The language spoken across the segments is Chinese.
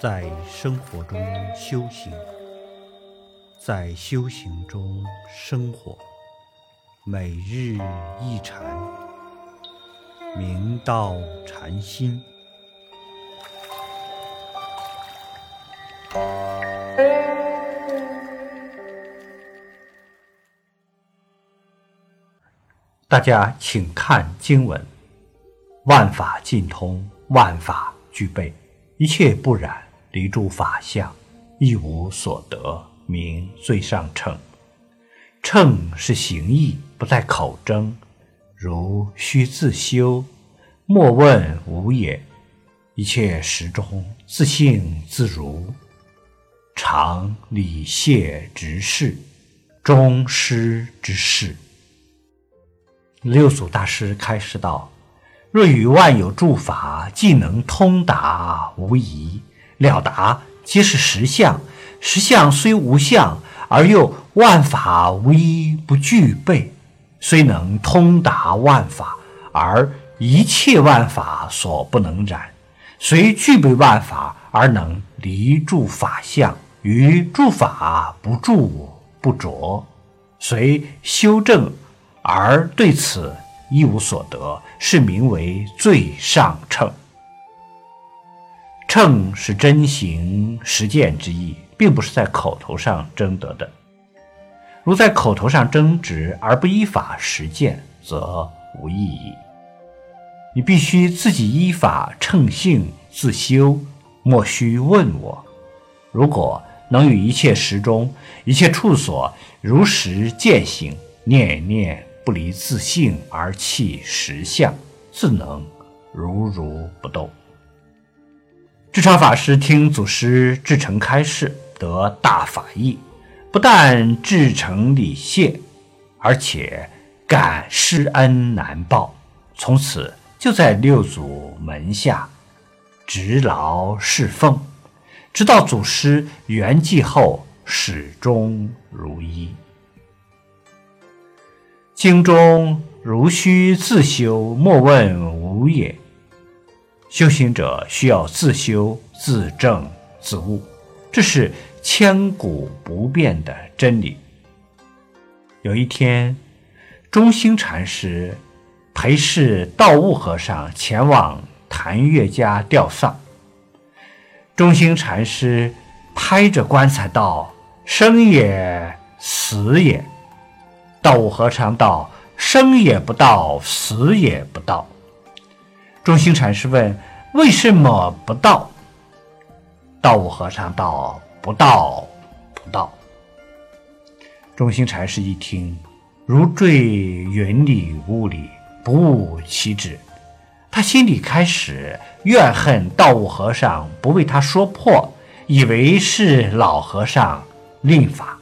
在生活中修行，在修行中生活，每日一禅，明道禅心。大家请看经文：万法尽通，万法具备，一切不染，离诸法相，一无所得，名最上乘。乘是行义，不在口争，如须自修，莫问无也。一切时中，自性自如，常理谢直事，终师之事。六祖大师开示道：“若与万有诸法，既能通达无疑，了达皆是实相。实相虽无相，而又万法无一不具备，虽能通达万法，而一切万法所不能染；虽具备万法，而能离诸法相，于诸法不住不着，虽修正。”而对此一无所得，是名为最上乘。称是真行实践之意，并不是在口头上争得的。如在口头上争执而不依法实践，则无意义。你必须自己依法乘性自修，莫须问我。如果能与一切时中、一切处所如实践行，念念。不离自性而弃实相，自能如如不动。智常法师听祖师至诚开示，得大法益，不但至诚礼谢，而且感施恩难报。从此就在六祖门下执劳侍奉，直到祖师圆寂后，始终如一。经中如须自修，莫问无也。修行者需要自修、自证、自悟，这是千古不变的真理。有一天，中兴禅师陪侍道悟和尚前往谭岳家吊丧。中兴禅师拍着棺材道：“生也，死也。”道悟和尚道：“生也不到，死也不到。”中兴禅师问：“为什么不到？”道悟和尚道：“不到，不到。”中兴禅师一听，如坠云里雾里，不悟其旨。他心里开始怨恨道悟和尚不为他说破，以为是老和尚令法。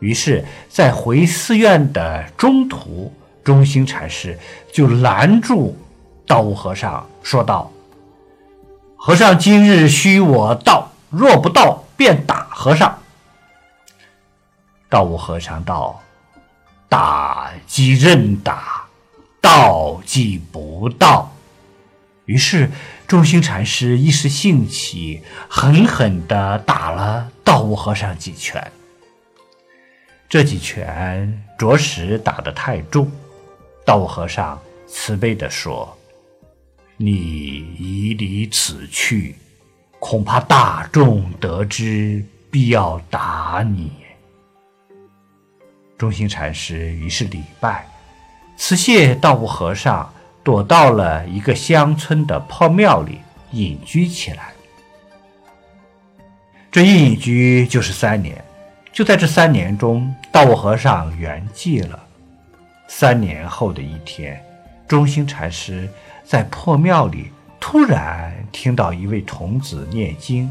于是，在回寺院的中途，中兴禅师就拦住道悟和尚，说道：“和尚今日须我到，若不到，便打和尚。”道悟和尚道：“打即认打，道即不到。”于是，中兴禅师一时兴起，狠狠地打了道悟和尚几拳。这几拳着实打得太重，道悟和尚慈悲地说：“你已离此去，恐怕大众得知，必要打你。”中兴禅师于是礼拜，辞谢道悟和尚，躲到了一个乡村的破庙里隐居起来。这一隐居就是三年。就在这三年中，道悟和尚圆寂了。三年后的一天，中兴禅师在破庙里突然听到一位童子念经。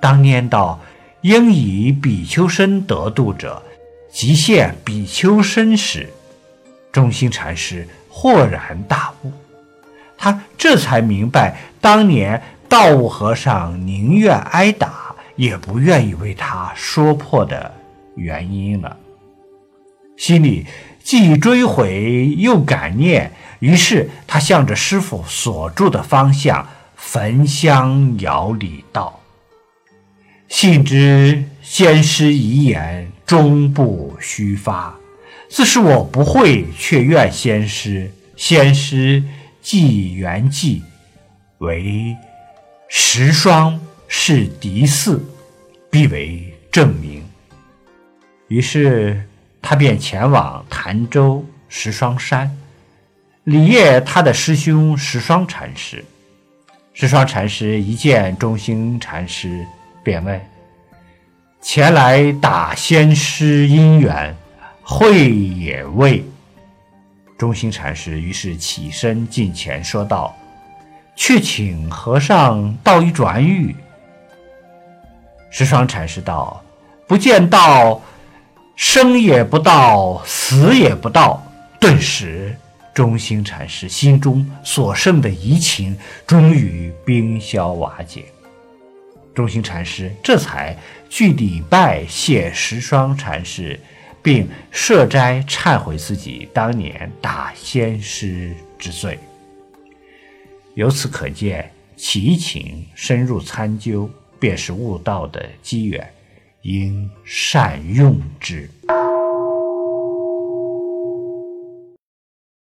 当念到“应以比丘身得度者，即现比丘身”时，中兴禅师豁然大悟。他这才明白，当年道悟和尚宁愿挨打。也不愿意为他说破的原因了，心里既追悔又感念，于是他向着师傅所住的方向焚香摇礼道：“信知先师遗言，终不虚发。自是我不会，却怨先师。先师既圆寂，为十双是嫡嗣，必为证明。于是他便前往潭州石双山，礼谒他的师兄石双禅师。石双禅师一见中兴禅师，便问：“前来打仙师姻缘？”会也未。中兴禅师于是起身近前说道：“去请和尚道一转语。”石双禅师道：“不见道，生也不到，死也不到。”顿时，中兴禅师心中所剩的疑情终于冰消瓦解。中兴禅师这才具礼拜谢十双禅师。并设斋忏悔自己当年打仙师之罪。由此可见，其情深入参究，便是悟道的机缘，应善用之。